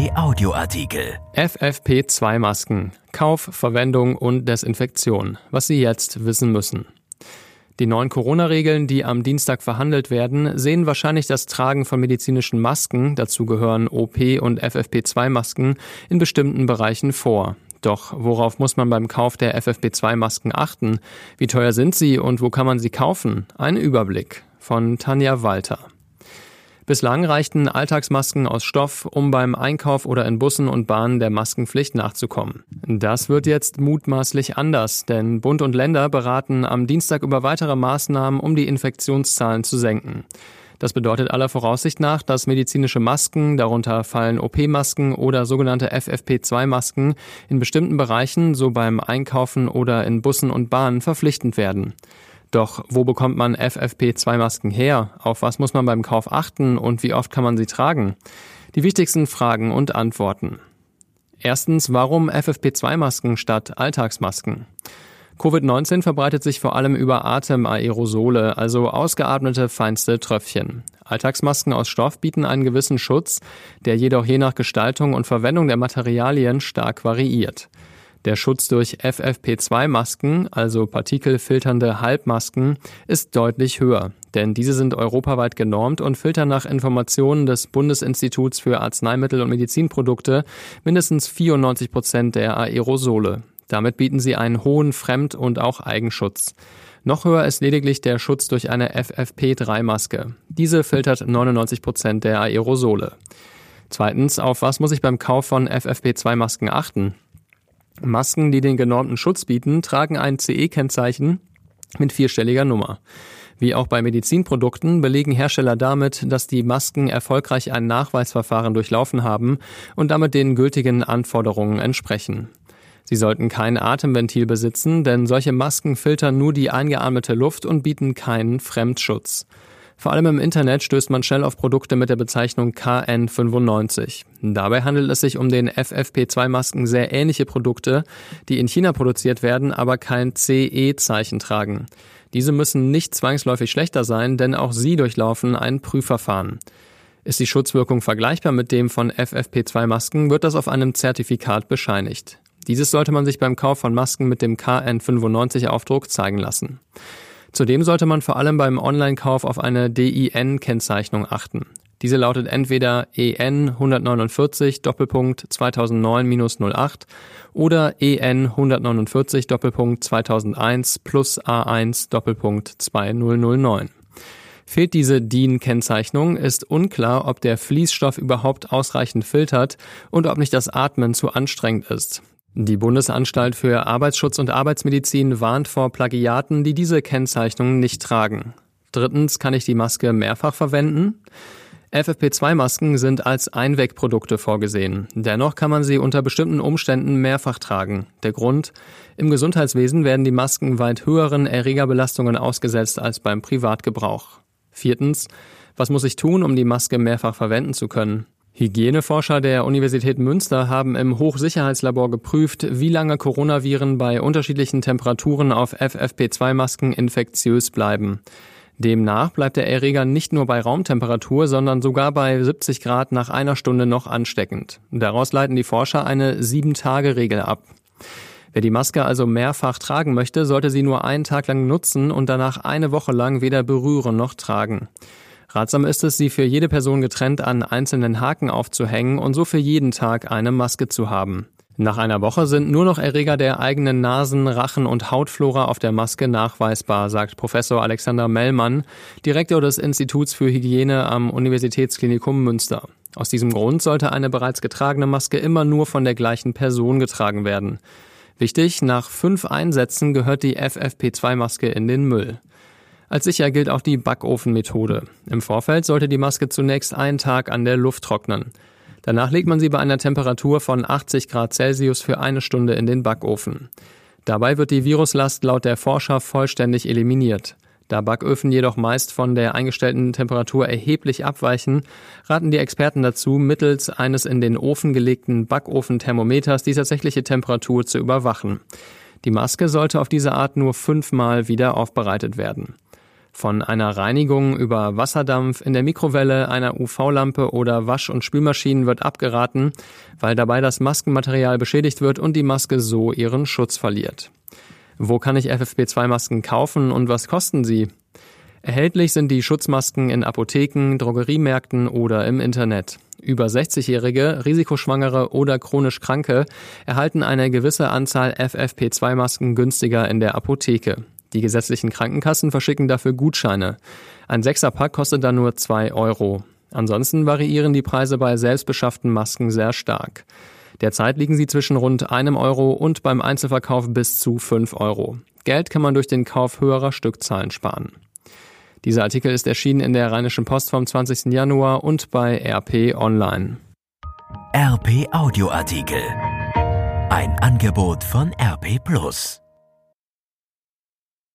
RP Audioartikel. FFP2-Masken. Kauf, Verwendung und Desinfektion. Was Sie jetzt wissen müssen. Die neuen Corona-Regeln, die am Dienstag verhandelt werden, sehen wahrscheinlich das Tragen von medizinischen Masken, dazu gehören OP- und FFP2-Masken, in bestimmten Bereichen vor. Doch worauf muss man beim Kauf der FFP2-Masken achten? Wie teuer sind sie und wo kann man sie kaufen? Ein Überblick von Tanja Walter. Bislang reichten Alltagsmasken aus Stoff, um beim Einkauf oder in Bussen und Bahnen der Maskenpflicht nachzukommen. Das wird jetzt mutmaßlich anders, denn Bund und Länder beraten am Dienstag über weitere Maßnahmen, um die Infektionszahlen zu senken. Das bedeutet aller Voraussicht nach, dass medizinische Masken, darunter fallen OP-Masken oder sogenannte FFP2-Masken, in bestimmten Bereichen, so beim Einkaufen oder in Bussen und Bahnen, verpflichtend werden. Doch wo bekommt man FFP2-Masken her? Auf was muss man beim Kauf achten und wie oft kann man sie tragen? Die wichtigsten Fragen und Antworten. Erstens, warum FFP2-Masken statt Alltagsmasken? Covid-19 verbreitet sich vor allem über Atemaerosole, also ausgeatmete feinste Tröpfchen. Alltagsmasken aus Stoff bieten einen gewissen Schutz, der jedoch je nach Gestaltung und Verwendung der Materialien stark variiert. Der Schutz durch FFP2-Masken, also partikelfilternde Halbmasken, ist deutlich höher, denn diese sind europaweit genormt und filtern nach Informationen des Bundesinstituts für Arzneimittel und Medizinprodukte mindestens 94 Prozent der Aerosole. Damit bieten sie einen hohen Fremd- und auch Eigenschutz. Noch höher ist lediglich der Schutz durch eine FFP3-Maske. Diese filtert 99 Prozent der Aerosole. Zweitens, auf was muss ich beim Kauf von FFP2-Masken achten? Masken, die den genormten Schutz bieten, tragen ein CE-Kennzeichen mit vierstelliger Nummer. Wie auch bei Medizinprodukten belegen Hersteller damit, dass die Masken erfolgreich ein Nachweisverfahren durchlaufen haben und damit den gültigen Anforderungen entsprechen. Sie sollten kein Atemventil besitzen, denn solche Masken filtern nur die eingeatmete Luft und bieten keinen Fremdschutz. Vor allem im Internet stößt man schnell auf Produkte mit der Bezeichnung KN95. Dabei handelt es sich um den FFP2-Masken sehr ähnliche Produkte, die in China produziert werden, aber kein CE-Zeichen tragen. Diese müssen nicht zwangsläufig schlechter sein, denn auch sie durchlaufen ein Prüfverfahren. Ist die Schutzwirkung vergleichbar mit dem von FFP2-Masken, wird das auf einem Zertifikat bescheinigt. Dieses sollte man sich beim Kauf von Masken mit dem KN95-Aufdruck zeigen lassen. Zudem sollte man vor allem beim Online-Kauf auf eine DIN-Kennzeichnung achten. Diese lautet entweder EN 149 Doppelpunkt 2009-08 oder EN 149 Doppelpunkt 2001 plus A1 Doppelpunkt 2009. Fehlt diese DIN-Kennzeichnung, ist unklar, ob der Fließstoff überhaupt ausreichend filtert und ob nicht das Atmen zu anstrengend ist. Die Bundesanstalt für Arbeitsschutz und Arbeitsmedizin warnt vor Plagiaten, die diese Kennzeichnungen nicht tragen. Drittens, kann ich die Maske mehrfach verwenden? FFP2-Masken sind als Einwegprodukte vorgesehen. Dennoch kann man sie unter bestimmten Umständen mehrfach tragen. Der Grund? Im Gesundheitswesen werden die Masken weit höheren Erregerbelastungen ausgesetzt als beim Privatgebrauch. Viertens, was muss ich tun, um die Maske mehrfach verwenden zu können? Hygieneforscher der Universität Münster haben im Hochsicherheitslabor geprüft, wie lange Coronaviren bei unterschiedlichen Temperaturen auf FFP2-Masken infektiös bleiben. Demnach bleibt der Erreger nicht nur bei Raumtemperatur, sondern sogar bei 70 Grad nach einer Stunde noch ansteckend. Daraus leiten die Forscher eine 7-Tage-Regel ab. Wer die Maske also mehrfach tragen möchte, sollte sie nur einen Tag lang nutzen und danach eine Woche lang weder berühren noch tragen. Ratsam ist es, sie für jede Person getrennt an einzelnen Haken aufzuhängen und so für jeden Tag eine Maske zu haben. Nach einer Woche sind nur noch Erreger der eigenen Nasen, Rachen und Hautflora auf der Maske nachweisbar, sagt Professor Alexander Mellmann, Direktor des Instituts für Hygiene am Universitätsklinikum Münster. Aus diesem Grund sollte eine bereits getragene Maske immer nur von der gleichen Person getragen werden. Wichtig, nach fünf Einsätzen gehört die FFP2-Maske in den Müll. Als sicher gilt auch die Backofenmethode. Im Vorfeld sollte die Maske zunächst einen Tag an der Luft trocknen. Danach legt man sie bei einer Temperatur von 80 Grad Celsius für eine Stunde in den Backofen. Dabei wird die Viruslast laut der Forscher vollständig eliminiert. Da Backöfen jedoch meist von der eingestellten Temperatur erheblich abweichen, raten die Experten dazu, mittels eines in den Ofen gelegten Backofenthermometers die tatsächliche Temperatur zu überwachen. Die Maske sollte auf diese Art nur fünfmal wieder aufbereitet werden. Von einer Reinigung über Wasserdampf in der Mikrowelle, einer UV-Lampe oder Wasch- und Spülmaschinen wird abgeraten, weil dabei das Maskenmaterial beschädigt wird und die Maske so ihren Schutz verliert. Wo kann ich FFP2-Masken kaufen und was kosten sie? Erhältlich sind die Schutzmasken in Apotheken, Drogeriemärkten oder im Internet. Über 60-Jährige, Risikoschwangere oder chronisch Kranke erhalten eine gewisse Anzahl FFP2-Masken günstiger in der Apotheke. Die gesetzlichen Krankenkassen verschicken dafür Gutscheine. Ein Sechserpack kostet dann nur 2 Euro. Ansonsten variieren die Preise bei selbstbeschafften Masken sehr stark. Derzeit liegen sie zwischen rund einem Euro und beim Einzelverkauf bis zu 5 Euro. Geld kann man durch den Kauf höherer Stückzahlen sparen. Dieser Artikel ist erschienen in der Rheinischen Post vom 20. Januar und bei RP Online. RP Audioartikel. Ein Angebot von RP Plus.